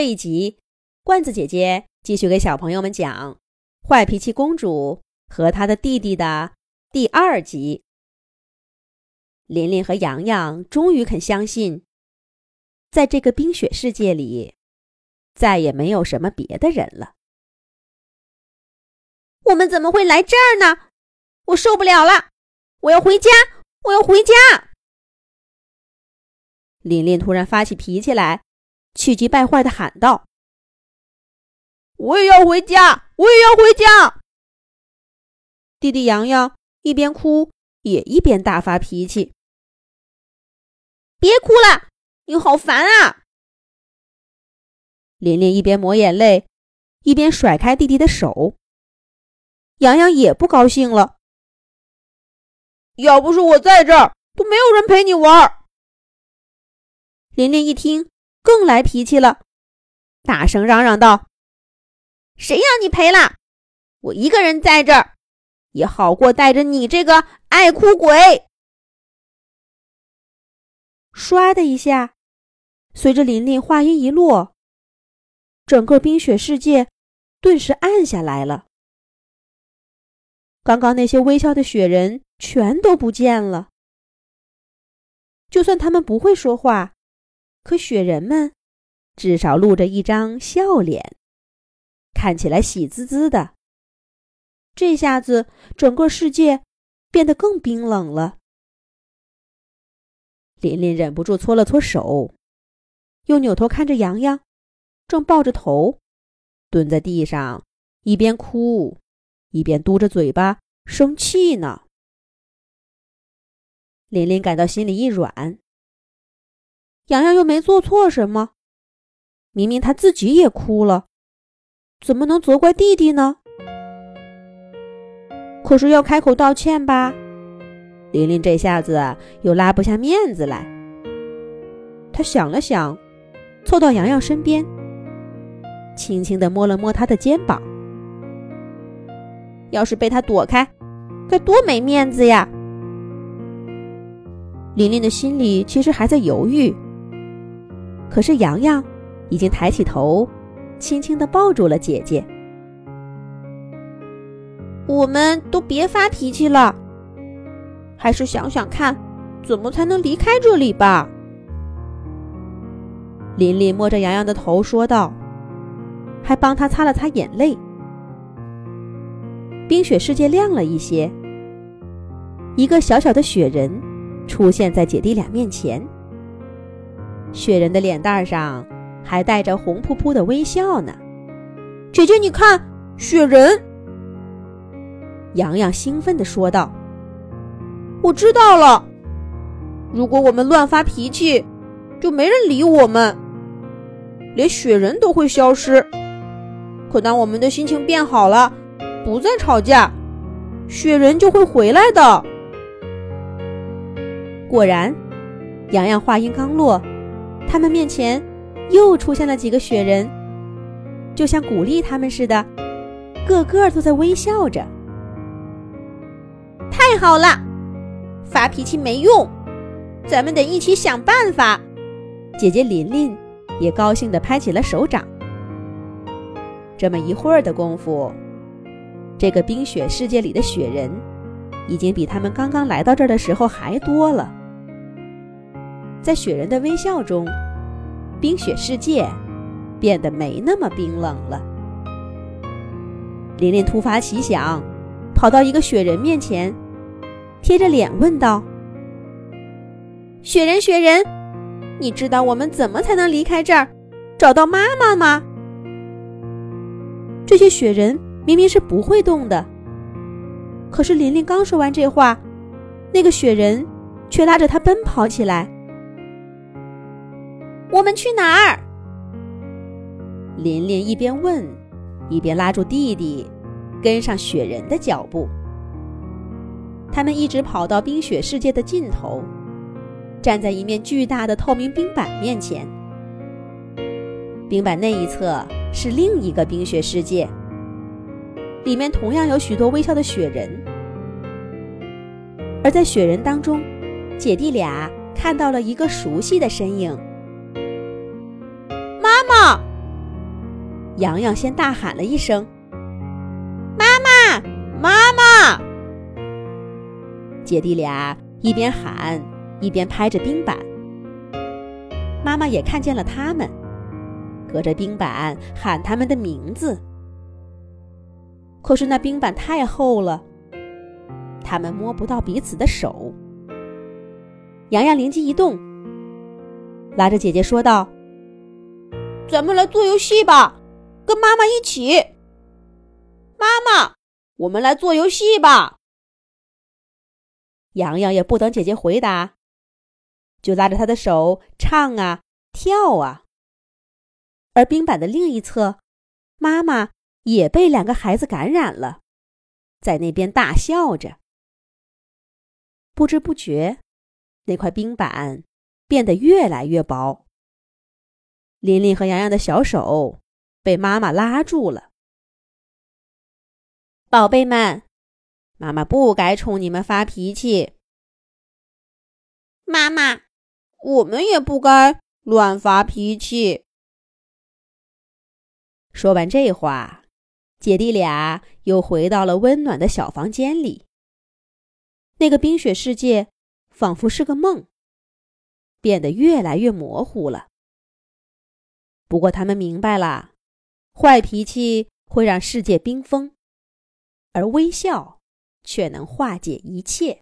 这一集，罐子姐姐继续给小朋友们讲《坏脾气公主和她的弟弟》的第二集。琳琳和洋洋终于肯相信，在这个冰雪世界里，再也没有什么别的人了。我们怎么会来这儿呢？我受不了了！我要回家！我要回家！琳琳突然发起脾气来。气急败坏的喊道：“我也要回家！我也要回家！”弟弟洋洋一边哭也一边大发脾气：“别哭了，你好烦啊！”琳琳一边抹眼泪，一边甩开弟弟的手。洋洋也不高兴了：“要不是我在这儿，都没有人陪你玩。”琳琳一听。更来脾气了，大声嚷嚷道：“谁让你赔了？我一个人在这儿，也好过带着你这个爱哭鬼。”唰的一下，随着琳琳话音一落，整个冰雪世界顿时暗下来了。刚刚那些微笑的雪人全都不见了，就算他们不会说话。可雪人们至少露着一张笑脸，看起来喜滋滋的。这下子，整个世界变得更冰冷了。琳琳忍不住搓了搓手，又扭头看着洋洋，正抱着头蹲在地上，一边哭一边嘟着嘴巴生气呢。琳琳感到心里一软。洋洋又没做错什么，明明他自己也哭了，怎么能责怪弟弟呢？可是要开口道歉吧，琳琳这下子又拉不下面子来。她想了想，凑到洋洋身边，轻轻的摸了摸他的肩膀。要是被他躲开，该多没面子呀！琳琳的心里其实还在犹豫。可是洋洋已经抬起头，轻轻的抱住了姐姐。我们都别发脾气了，还是想想看，怎么才能离开这里吧。琳琳摸着洋洋的头说道，还帮他擦了擦眼泪。冰雪世界亮了一些，一个小小的雪人出现在姐弟俩面前。雪人的脸蛋上还带着红扑扑的微笑呢。姐姐，你看，雪人！洋洋兴奋地说道：“我知道了，如果我们乱发脾气，就没人理我们，连雪人都会消失。可当我们的心情变好了，不再吵架，雪人就会回来的。”果然，洋洋话音刚落。他们面前又出现了几个雪人，就像鼓励他们似的，个个都在微笑着。太好了，发脾气没用，咱们得一起想办法。姐姐琳琳也高兴地拍起了手掌。这么一会儿的功夫，这个冰雪世界里的雪人已经比他们刚刚来到这儿的时候还多了。在雪人的微笑中，冰雪世界变得没那么冰冷了。琳琳突发奇想，跑到一个雪人面前，贴着脸问道：“雪人，雪人，你知道我们怎么才能离开这儿，找到妈妈吗？”这些雪人明明是不会动的，可是琳琳刚说完这话，那个雪人却拉着她奔跑起来。我们去哪儿？琳琳一边问，一边拉住弟弟，跟上雪人的脚步。他们一直跑到冰雪世界的尽头，站在一面巨大的透明冰板面前。冰板那一侧是另一个冰雪世界，里面同样有许多微笑的雪人。而在雪人当中，姐弟俩看到了一个熟悉的身影。洋洋先大喊了一声：“妈妈，妈妈！”姐弟俩一边喊一边拍着冰板。妈妈也看见了他们，隔着冰板喊他们的名字。可是那冰板太厚了，他们摸不到彼此的手。洋洋灵机一动，拉着姐姐说道：“咱们来做游戏吧，跟妈妈一起。妈妈，我们来做游戏吧。”洋洋也不等姐姐回答，就拉着她的手唱啊跳啊。而冰板的另一侧，妈妈也被两个孩子感染了，在那边大笑着。不知不觉，那块冰板变得越来越薄。琳琳和洋洋的小手被妈妈拉住了。宝贝们。妈妈不该冲你们发脾气。妈妈，我们也不该乱发脾气。说完这话，姐弟俩又回到了温暖的小房间里。那个冰雪世界仿佛是个梦，变得越来越模糊了。不过他们明白了，坏脾气会让世界冰封，而微笑。却能化解一切。